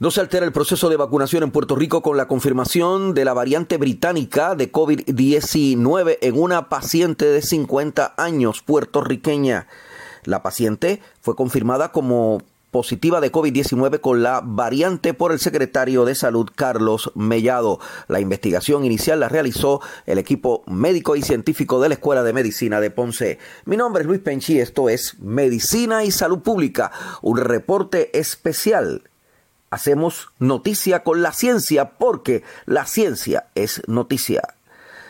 No se altera el proceso de vacunación en Puerto Rico con la confirmación de la variante británica de COVID-19 en una paciente de 50 años puertorriqueña. La paciente fue confirmada como positiva de COVID-19 con la variante por el secretario de Salud Carlos Mellado. La investigación inicial la realizó el equipo médico y científico de la Escuela de Medicina de Ponce. Mi nombre es Luis Penchi, esto es Medicina y Salud Pública, un reporte especial. Hacemos noticia con la ciencia porque la ciencia es noticia.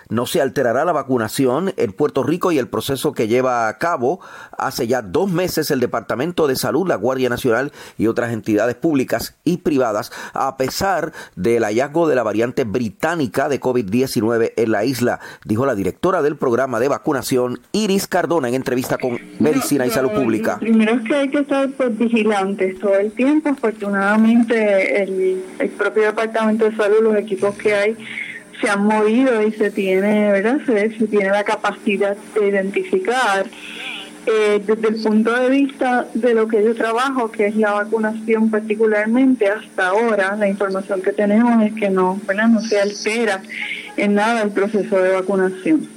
No se alterará la vacunación en Puerto Rico y el proceso que lleva a cabo hace ya dos meses el Departamento de Salud, la Guardia Nacional y otras entidades públicas y privadas, a pesar del hallazgo de la variante británica de COVID-19 en la isla, dijo la directora del programa de vacunación, Iris Cardona, en entrevista con Medicina y Salud Pública. primero es que hay que estar pues, vigilantes todo el tiempo. Afortunadamente, el, el propio Departamento de Salud, los equipos que hay, se han movido y se tiene, ¿verdad? Se, tiene la capacidad de identificar. Eh, desde el punto de vista de lo que yo trabajo, que es la vacunación particularmente, hasta ahora la información que tenemos es que no, ¿verdad? no se altera en nada el proceso de vacunación.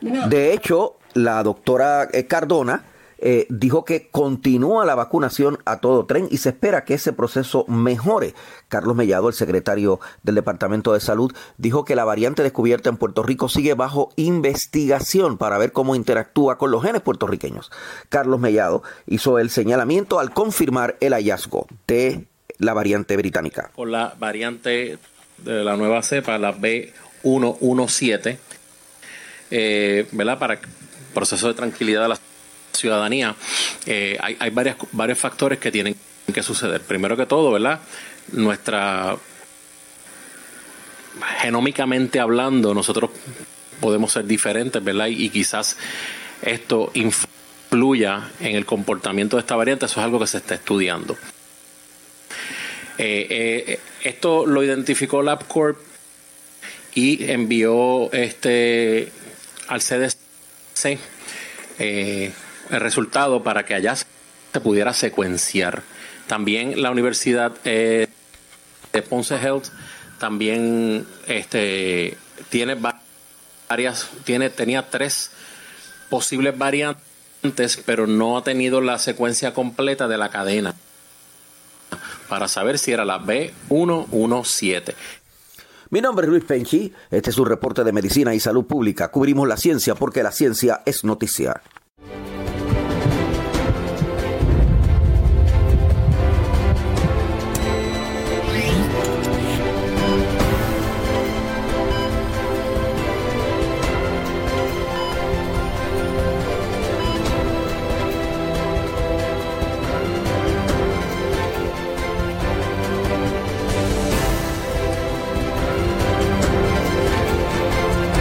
De hecho, la doctora eh, Cardona eh, dijo que continúa la vacunación a todo tren y se espera que ese proceso mejore. Carlos Mellado, el secretario del Departamento de Salud, dijo que la variante descubierta en Puerto Rico sigue bajo investigación para ver cómo interactúa con los genes puertorriqueños. Carlos Mellado hizo el señalamiento al confirmar el hallazgo de la variante británica. Por la variante de la nueva cepa, la B117, eh, ¿verdad? Para proceso de tranquilidad de la ciudadanía, eh, hay, hay varias, varios factores que tienen que suceder. Primero que todo, ¿verdad? Nuestra genómicamente hablando, nosotros podemos ser diferentes, ¿verdad? Y, quizás esto influya en el comportamiento de esta variante, eso es algo que se está estudiando. Eh, eh, esto lo identificó LabCorp y envió este al CDC eh, el resultado para que allá se pudiera secuenciar. También la Universidad eh, de Ponce Health también este, tiene varias, tiene, tenía tres posibles variantes, pero no ha tenido la secuencia completa de la cadena para saber si era la B117. Mi nombre es Luis Penchi, este es un reporte de Medicina y Salud Pública. Cubrimos la ciencia porque la ciencia es noticia.